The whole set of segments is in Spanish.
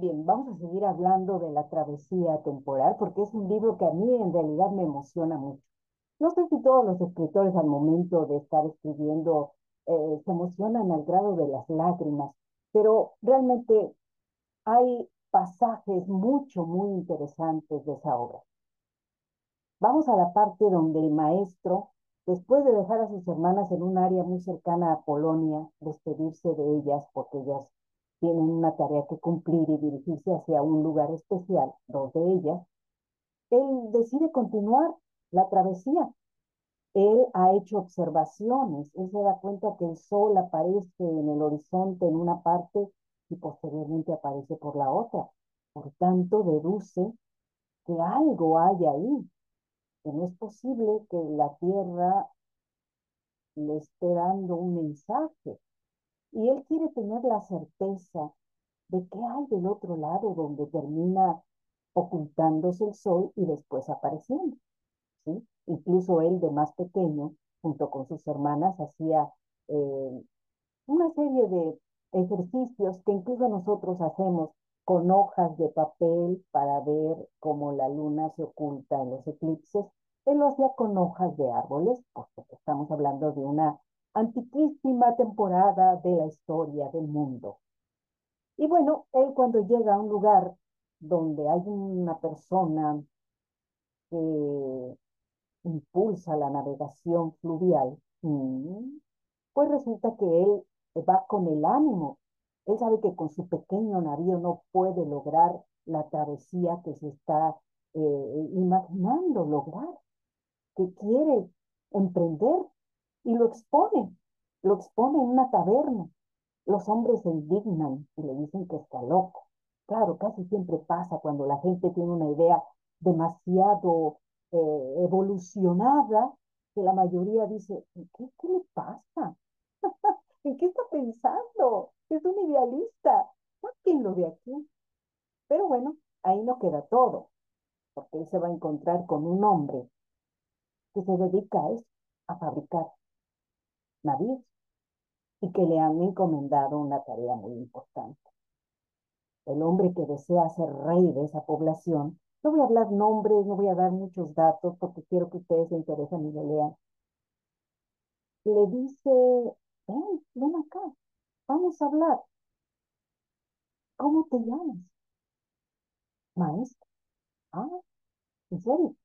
Bien, vamos a seguir hablando de la travesía temporal porque es un libro que a mí en realidad me emociona mucho. No sé si todos los escritores al momento de estar escribiendo eh, se emocionan al grado de las lágrimas, pero realmente hay pasajes mucho, muy interesantes de esa obra. Vamos a la parte donde el maestro, después de dejar a sus hermanas en un área muy cercana a Polonia, despedirse de ellas porque ellas tienen una tarea que cumplir y dirigirse hacia un lugar especial, dos de ellas, él decide continuar la travesía. Él ha hecho observaciones, él se da cuenta que el sol aparece en el horizonte en una parte y posteriormente aparece por la otra. Por tanto, deduce que algo hay ahí, que no es posible que la Tierra le esté dando un mensaje, y él quiere tener la certeza de qué hay del otro lado donde termina ocultándose el sol y después apareciendo. ¿sí? Incluso él de más pequeño, junto con sus hermanas, hacía eh, una serie de ejercicios que incluso nosotros hacemos con hojas de papel para ver cómo la luna se oculta en los eclipses. Él lo hacía con hojas de árboles, porque estamos hablando de una antiquísima temporada de la historia del mundo. Y bueno, él cuando llega a un lugar donde hay una persona que impulsa la navegación fluvial, mm, pues resulta que él va con el ánimo. Él sabe que con su pequeño navío no puede lograr la travesía que se está eh, imaginando lograr, que quiere emprender y lo expone, lo expone en una taberna. Los hombres se indignan y le dicen que está loco. Claro, casi siempre pasa cuando la gente tiene una idea demasiado eh, evolucionada que la mayoría dice, ¿qué, qué le pasa? ¿En qué está pensando? Es un idealista. lo de aquí. Pero bueno, ahí no queda todo, porque él se va a encontrar con un hombre que se dedica a eso, a fabricar navíos y que le han encomendado una tarea muy importante. El hombre que desea ser rey de esa población, no voy a hablar nombres, no voy a dar muchos datos porque quiero que ustedes se interesen y lo lean. Le dice, ven, ven acá, vamos a hablar. ¿Cómo te llamas? Maestro. Ah, ¿en serio?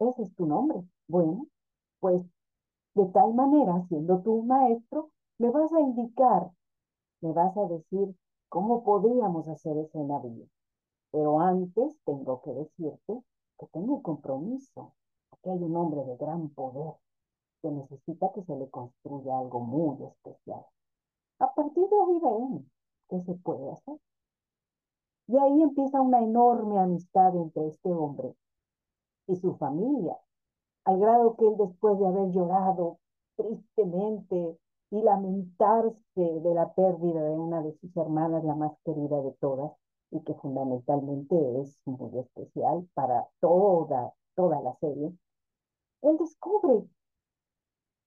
Ese es tu nombre. Bueno, pues de tal manera, siendo tú un maestro, me vas a indicar, me vas a decir cómo podríamos hacer ese navío. Pero antes tengo que decirte que tengo un compromiso. Aquí hay un hombre de gran poder que necesita que se le construya algo muy especial. A partir de ahí ven qué se puede hacer. Y ahí empieza una enorme amistad entre este hombre y su familia, al grado que él después de haber llorado tristemente y lamentarse de la pérdida de una de sus hermanas, la más querida de todas, y que fundamentalmente es muy especial para toda, toda la serie, él descubre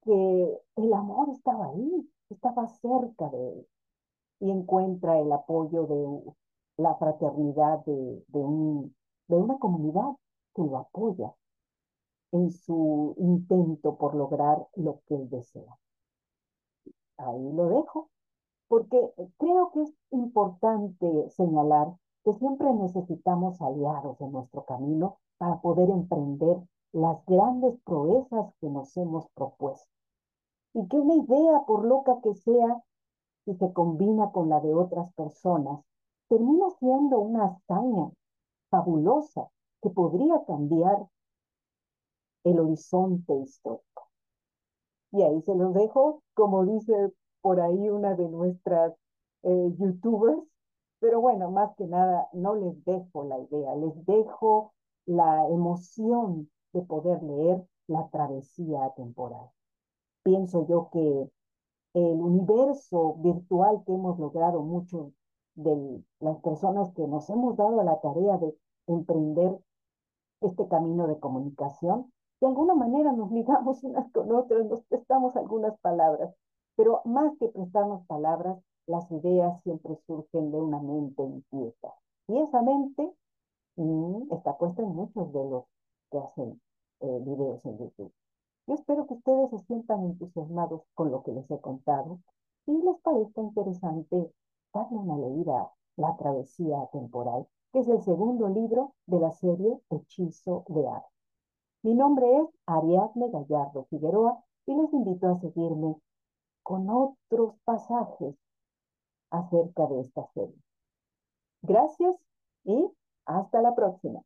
que el amor estaba ahí, estaba cerca de él, y encuentra el apoyo de la fraternidad de, de, un, de una comunidad que lo apoya en su intento por lograr lo que él desea. Ahí lo dejo, porque creo que es importante señalar que siempre necesitamos aliados en nuestro camino para poder emprender las grandes proezas que nos hemos propuesto. Y que una idea, por loca que sea, si se combina con la de otras personas, termina siendo una hazaña fabulosa que podría cambiar el horizonte histórico. Y ahí se los dejo, como dice por ahí una de nuestras eh, youtubers, pero bueno, más que nada, no les dejo la idea, les dejo la emoción de poder leer la travesía temporal. Pienso yo que el universo virtual que hemos logrado muchos de las personas que nos hemos dado la tarea de emprender este camino de comunicación, de alguna manera nos ligamos unas con otras, nos prestamos algunas palabras, pero más que prestarnos palabras, las ideas siempre surgen de una mente inquieta. Y esa mente mm, está puesta en muchos de los que hacen eh, videos en YouTube. Yo espero que ustedes se sientan entusiasmados con lo que les he contado y les parezca interesante darle una leída a La travesía temporal, que es el segundo libro de la serie Hechizo de Arte. Mi nombre es Ariadne Gallardo Figueroa y les invito a seguirme con otros pasajes acerca de esta serie. Gracias y hasta la próxima.